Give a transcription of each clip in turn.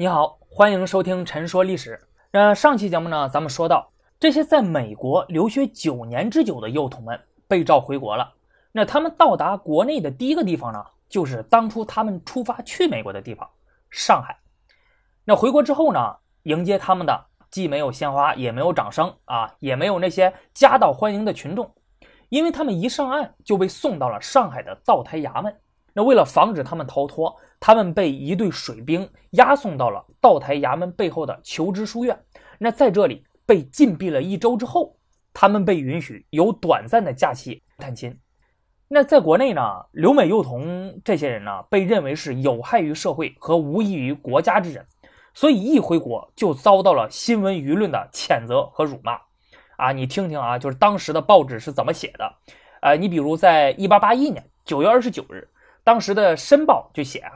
你好，欢迎收听《陈说历史》。那上期节目呢，咱们说到这些在美国留学九年之久的幼童们被召回国了。那他们到达国内的第一个地方呢，就是当初他们出发去美国的地方——上海。那回国之后呢，迎接他们的既没有鲜花，也没有掌声啊，也没有那些夹道欢迎的群众，因为他们一上岸就被送到了上海的道台衙门。那为了防止他们逃脱，他们被一队水兵押送到了道台衙门背后的求知书院。那在这里被禁闭了一周之后，他们被允许有短暂的假期探亲。那在国内呢，留美幼童这些人呢，被认为是有害于社会和无益于国家之人，所以一回国就遭到了新闻舆论的谴责和辱骂。啊，你听听啊，就是当时的报纸是怎么写的？呃，你比如在一八八一年九月二十九日。当时的《申报》就写啊，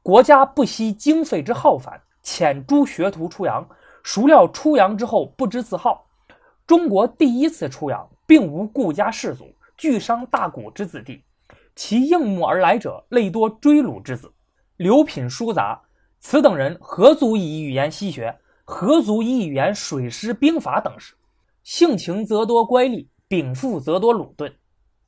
国家不惜经费之浩繁，遣诸学徒出洋，孰料出洋之后不知自号。中国第一次出洋，并无顾家士族、巨商大贾之子弟，其应募而来者，类多追虏之子，流品书杂。此等人何足以语言西学？何足以语言水师兵法等事？性情则多乖戾，禀赋则多鲁钝。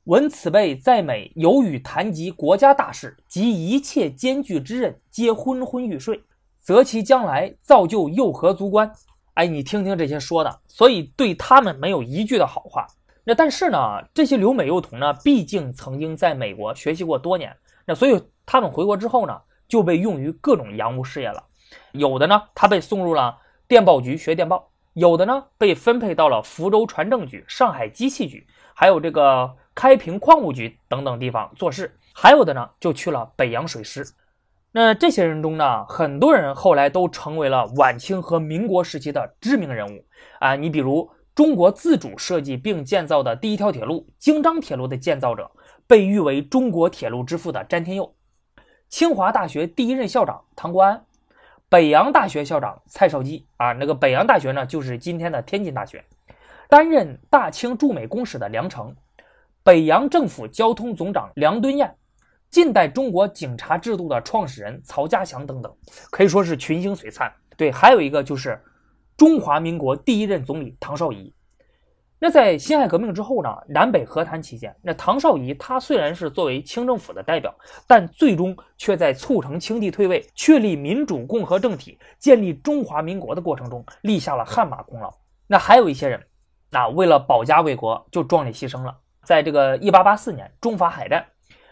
闻此辈在美有与谈及国家大事及一切艰巨之任，皆昏昏欲睡，则其将来造就又何足观？哎，你听听这些说的，所以对他们没有一句的好话。那但是呢，这些留美幼童呢，毕竟曾经在美国学习过多年，那所以他们回国之后呢，就被用于各种洋务事业了。有的呢，他被送入了电报局学电报；有的呢，被分配到了福州船政局、上海机器局，还有这个。开平矿务局等等地方做事，还有的呢就去了北洋水师。那这些人中呢，很多人后来都成为了晚清和民国时期的知名人物啊。你比如中国自主设计并建造的第一条铁路京张铁路的建造者，被誉为中国铁路之父的詹天佑；清华大学第一任校长唐国安；北洋大学校长蔡少基啊，那个北洋大学呢，就是今天的天津大学；担任大清驻美公使的梁诚。北洋政府交通总长梁敦彦，近代中国警察制度的创始人曹家祥等等，可以说是群星璀璨。对，还有一个就是中华民国第一任总理唐绍仪。那在辛亥革命之后呢，南北和谈期间，那唐绍仪他虽然是作为清政府的代表，但最终却在促成清帝退位、确立民主共和政体、建立中华民国的过程中立下了汗马功劳。那还有一些人，那为了保家卫国，就壮烈牺牲了。在这个一八八四年中法海战，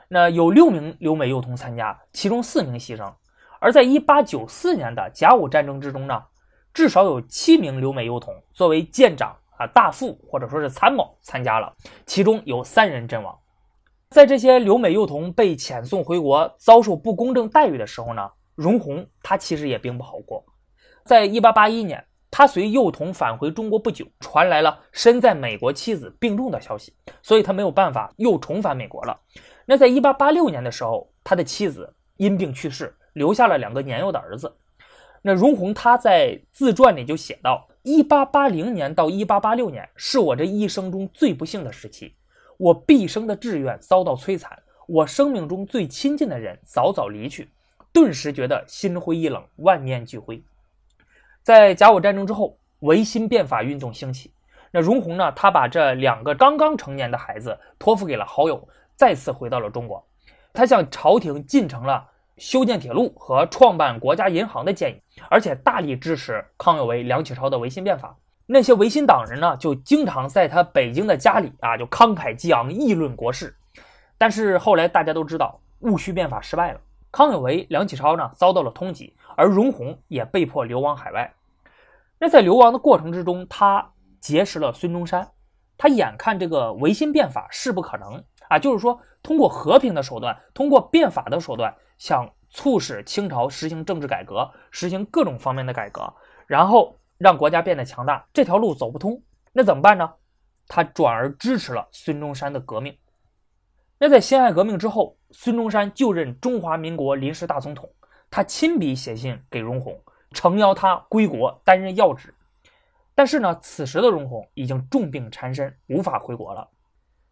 那有六名留美幼童参加，其中四名牺牲；而在一八九四年的甲午战争之中呢，至少有七名留美幼童作为舰长啊、大副或者说是参谋参加了，其中有三人阵亡。在这些留美幼童被遣送回国，遭受不公正待遇的时候呢，荣闳他其实也并不好过。在一八八一年。他随幼童返回中国不久，传来了身在美国妻子病重的消息，所以他没有办法又重返美国了。那在1886年的时候，他的妻子因病去世，留下了两个年幼的儿子。那荣闳他在自传里就写道：1880年到1886年是我这一生中最不幸的时期，我毕生的志愿遭到摧残，我生命中最亲近的人早早离去，顿时觉得心灰意冷，万念俱灰。在甲午战争之后，维新变法运动兴起。那荣闳呢？他把这两个刚刚成年的孩子托付给了好友，再次回到了中国。他向朝廷进呈了修建铁路和创办国家银行的建议，而且大力支持康有为、梁启超的维新变法。那些维新党人呢，就经常在他北京的家里啊，就慷慨激昂议论国事。但是后来大家都知道，戊戌变法失败了，康有为、梁启超呢遭到了通缉，而荣闳也被迫流亡海外。那在流亡的过程之中，他结识了孙中山。他眼看这个维新变法势不可能啊，就是说通过和平的手段，通过变法的手段，想促使清朝实行政治改革，实行各种方面的改革，然后让国家变得强大，这条路走不通。那怎么办呢？他转而支持了孙中山的革命。那在辛亥革命之后，孙中山就任中华民国临时大总统，他亲笔写信给荣闳。诚邀他归国担任要职，但是呢，此时的荣闳已经重病缠身，无法回国了。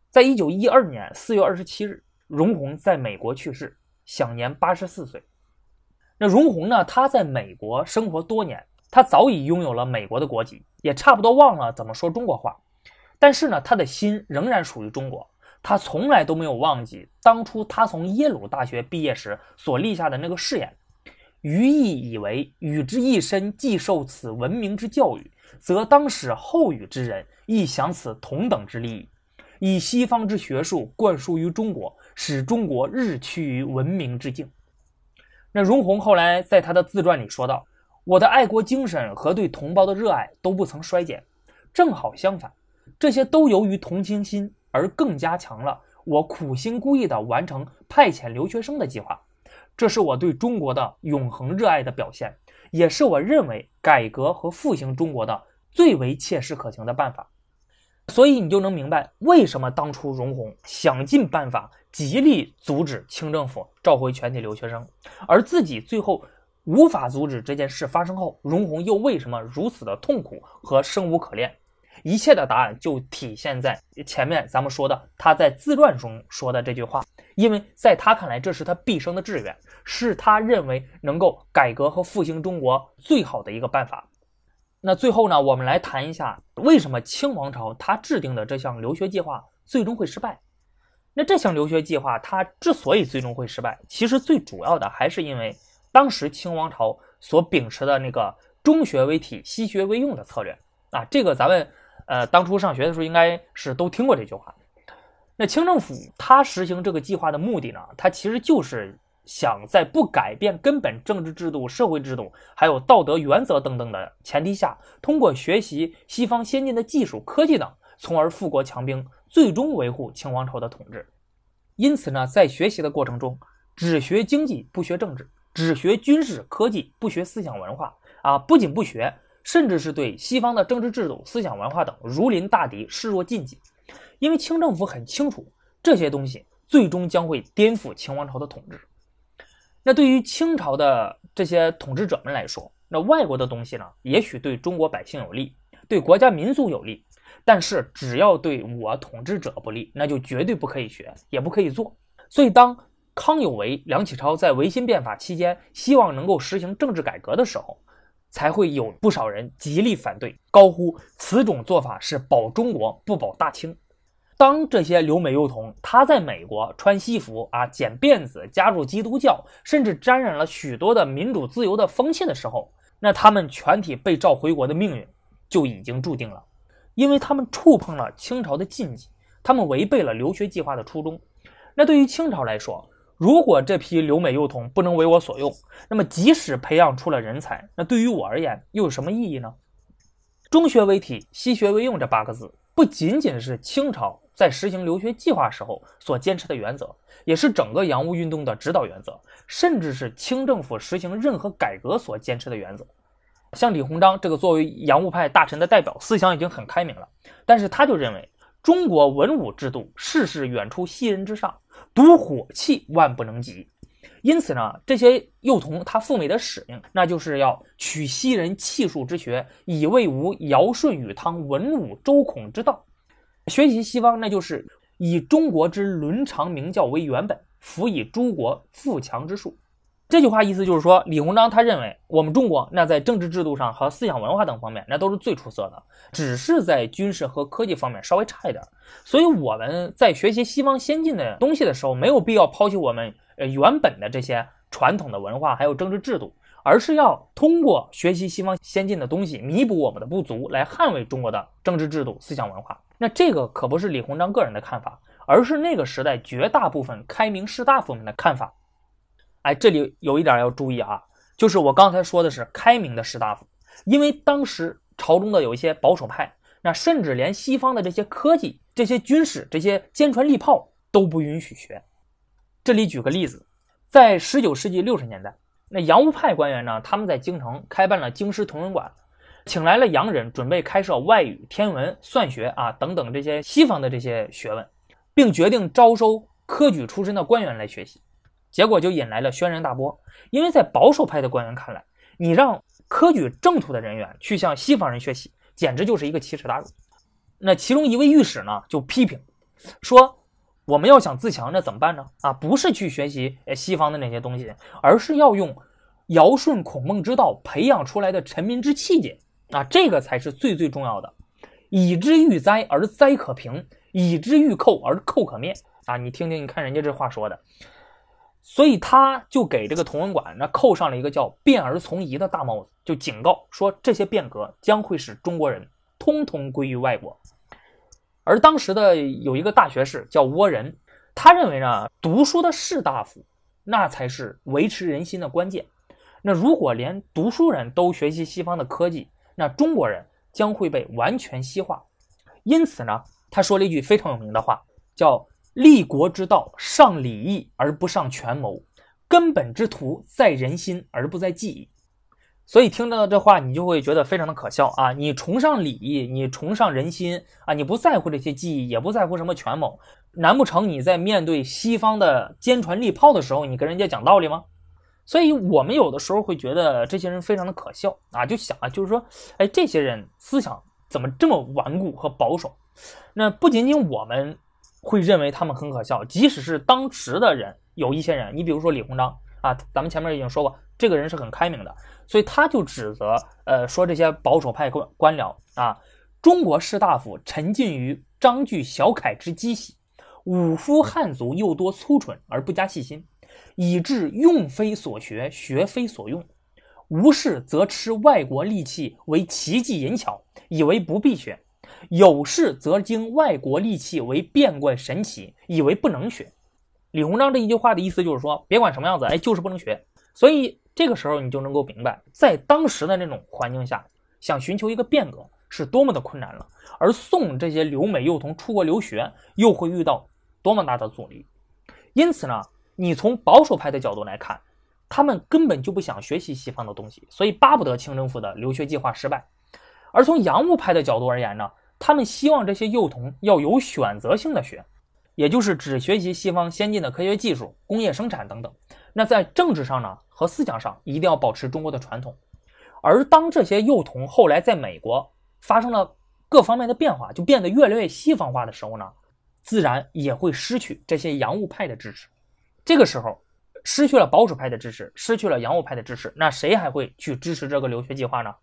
在一九一二年四月二十七日，荣闳在美国去世，享年八十四岁。那荣闳呢，他在美国生活多年，他早已拥有了美国的国籍，也差不多忘了怎么说中国话。但是呢，他的心仍然属于中国，他从来都没有忘记当初他从耶鲁大学毕业时所立下的那个誓言。余意以为，与之一身既受此文明之教育，则当使后与之人亦享此同等之利益，以西方之学术灌输于中国，使中国日趋于文明之境。那荣闳后来在他的自传里说道：“我的爱国精神和对同胞的热爱都不曾衰减，正好相反，这些都由于同情心而更加强了。我苦心孤诣地完成派遣留学生的计划。”这是我对中国的永恒热爱的表现，也是我认为改革和复兴中国的最为切实可行的办法。所以你就能明白，为什么当初荣闳想尽办法极力阻止清政府召回全体留学生，而自己最后无法阻止这件事发生后，荣闳又为什么如此的痛苦和生无可恋？一切的答案就体现在前面咱们说的他在自传中说的这句话。因为在他看来，这是他毕生的志愿，是他认为能够改革和复兴中国最好的一个办法。那最后呢，我们来谈一下为什么清王朝他制定的这项留学计划最终会失败。那这项留学计划它之所以最终会失败，其实最主要的还是因为当时清王朝所秉持的那个中学为体、西学为用的策略啊。这个咱们呃当初上学的时候应该是都听过这句话。那清政府它实行这个计划的目的呢？它其实就是想在不改变根本政治制度、社会制度，还有道德原则等等的前提下，通过学习西方先进的技术、科技等，从而富国强兵，最终维护清王朝的统治。因此呢，在学习的过程中，只学经济不学政治，只学军事科技不学思想文化啊，不仅不学，甚至是对西方的政治制度、思想文化等如临大敌，视若禁忌。因为清政府很清楚这些东西最终将会颠覆清王朝的统治。那对于清朝的这些统治者们来说，那外国的东西呢，也许对中国百姓有利，对国家民族有利，但是只要对我统治者不利，那就绝对不可以学，也不可以做。所以，当康有为、梁启超在维新变法期间希望能够实行政治改革的时候，才会有不少人极力反对，高呼此种做法是保中国不保大清。当这些留美幼童他在美国穿西服啊、剪辫子、加入基督教，甚至沾染了许多的民主自由的风气的时候，那他们全体被召回国的命运就已经注定了，因为他们触碰了清朝的禁忌，他们违背了留学计划的初衷。那对于清朝来说，如果这批留美幼童不能为我所用，那么即使培养出了人才，那对于我而言又有什么意义呢？中学为体，西学为用这八个字，不仅仅是清朝。在实行留学计划时候所坚持的原则，也是整个洋务运动的指导原则，甚至是清政府实行任何改革所坚持的原则。像李鸿章这个作为洋务派大臣的代表，思想已经很开明了，但是他就认为中国文武制度事事远出西人之上，独火器万不能及。因此呢，这些幼童他赴美的使命，那就是要取西人气数之学，以为吾尧舜禹汤文武周孔之道。学习西方，那就是以中国之伦常名教为原本，辅以诸国富强之术。这句话意思就是说，李鸿章他认为我们中国那在政治制度上和思想文化等方面，那都是最出色的，只是在军事和科技方面稍微差一点。所以我们在学习西方先进的东西的时候，没有必要抛弃我们呃原本的这些传统的文化还有政治制度。而是要通过学习西方先进的东西，弥补我们的不足，来捍卫中国的政治制度、思想文化。那这个可不是李鸿章个人的看法，而是那个时代绝大部分开明士大夫们的看法。哎，这里有一点要注意啊，就是我刚才说的是开明的士大夫，因为当时朝中的有一些保守派，那甚至连西方的这些科技、这些军事、这些坚船利炮都不允许学。这里举个例子，在十九世纪六十年代。那洋务派官员呢？他们在京城开办了京师同文馆，请来了洋人，准备开设外语、天文、算学啊等等这些西方的这些学问，并决定招收科举出身的官员来学习。结果就引来了轩然大波，因为在保守派的官员看来，你让科举正途的人员去向西方人学习，简直就是一个奇耻大辱。那其中一位御史呢，就批评说。我们要想自强，那怎么办呢？啊，不是去学习西方的那些东西，而是要用尧舜孔孟之道培养出来的臣民之气节啊，这个才是最最重要的。以之欲灾而灾可平，以之欲寇而寇可灭啊！你听听，你看人家这话说的，所以他就给这个同文馆那扣上了一个叫“变而从夷”的大帽子，就警告说这些变革将会使中国人通通归于外国。而当时的有一个大学士叫倭人，他认为呢，读书的士大夫那才是维持人心的关键。那如果连读书人都学习西方的科技，那中国人将会被完全西化。因此呢，他说了一句非常有名的话，叫“立国之道，上礼义而不上权谋，根本之图在人心而不在技艺。”所以听到这话，你就会觉得非常的可笑啊！你崇尚礼义，你崇尚人心啊，你不在乎这些技艺，也不在乎什么权谋，难不成你在面对西方的坚船利炮的时候，你跟人家讲道理吗？所以我们有的时候会觉得这些人非常的可笑啊，就想啊，就是说，哎，这些人思想怎么这么顽固和保守？那不仅仅我们会认为他们很可笑，即使是当时的人，有一些人，你比如说李鸿章啊，咱们前面已经说过，这个人是很开明的。所以他就指责，呃，说这些保守派官官僚啊，中国士大夫沉浸于章句小楷之机喜，武夫汉族又多粗蠢而不加细心，以致用非所学，学非所用。无事则吃外国利器为奇技淫巧，以为不必学；有事则经外国利器为变怪神奇，以为不能学。李鸿章这一句话的意思就是说，别管什么样子，哎，就是不能学。所以。这个时候你就能够明白，在当时的那种环境下，想寻求一个变革是多么的困难了。而送这些留美幼童出国留学，又会遇到多么大的阻力。因此呢，你从保守派的角度来看，他们根本就不想学习西方的东西，所以巴不得清政府的留学计划失败。而从洋务派的角度而言呢，他们希望这些幼童要有选择性的学，也就是只学习西方先进的科学技术、工业生产等等。那在政治上呢？和思想上一定要保持中国的传统，而当这些幼童后来在美国发生了各方面的变化，就变得越来越西方化的时候呢，自然也会失去这些洋务派的支持。这个时候失去了保守派的支持，失去了洋务派的支持，那谁还会去支持这个留学计划呢？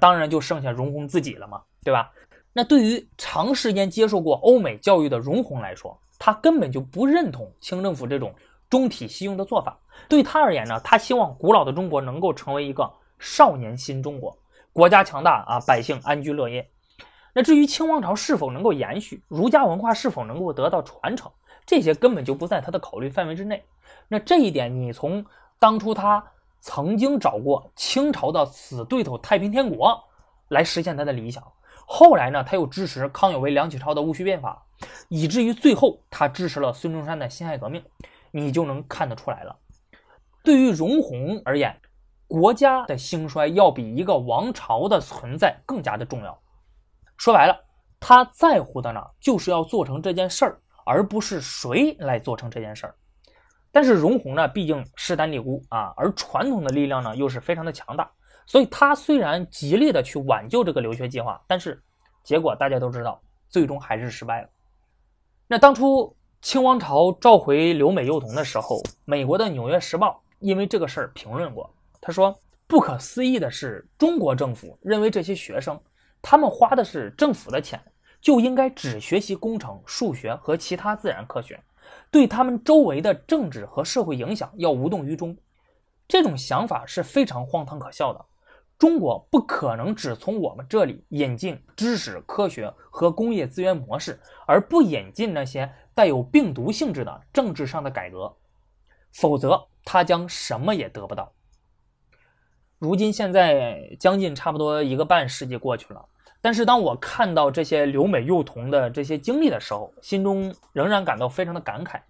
当然就剩下容闳自己了嘛，对吧？那对于长时间接受过欧美教育的容闳来说，他根本就不认同清政府这种。中体西用的做法，对他而言呢，他希望古老的中国能够成为一个少年新中国，国家强大啊，百姓安居乐业。那至于清王朝是否能够延续，儒家文化是否能够得到传承，这些根本就不在他的考虑范围之内。那这一点，你从当初他曾经找过清朝的死对头太平天国来实现他的理想，后来呢，他又支持康有为、梁启超的戊戌变法，以至于最后他支持了孙中山的辛亥革命。你就能看得出来了。对于容闳而言，国家的兴衰要比一个王朝的存在更加的重要。说白了，他在乎的呢，就是要做成这件事儿，而不是谁来做成这件事儿。但是容闳呢，毕竟势单力孤啊，而传统的力量呢，又是非常的强大。所以他虽然极力的去挽救这个留学计划，但是结果大家都知道，最终还是失败了。那当初。清王朝召回留美幼童的时候，美国的《纽约时报》因为这个事儿评论过，他说：“不可思议的是，中国政府认为这些学生，他们花的是政府的钱，就应该只学习工程、数学和其他自然科学，对他们周围的政治和社会影响要无动于衷。这种想法是非常荒唐可笑的。”中国不可能只从我们这里引进知识、科学和工业资源模式，而不引进那些带有病毒性质的政治上的改革，否则他将什么也得不到。如今现在将近差不多一个半世纪过去了，但是当我看到这些留美幼童的这些经历的时候，心中仍然感到非常的感慨。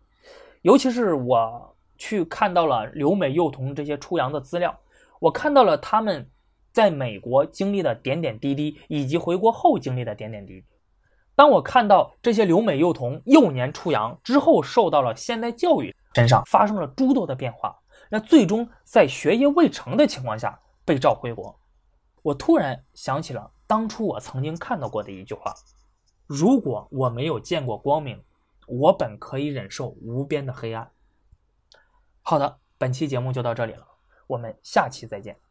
尤其是我去看到了留美幼童这些出洋的资料，我看到了他们。在美国经历的点点滴滴，以及回国后经历的点点滴滴。当我看到这些留美幼童幼年出洋之后，受到了现代教育，身上发生了诸多的变化，那最终在学业未成的情况下被召回国，我突然想起了当初我曾经看到过的一句话：如果我没有见过光明，我本可以忍受无边的黑暗。好的，本期节目就到这里了。我们下期再见。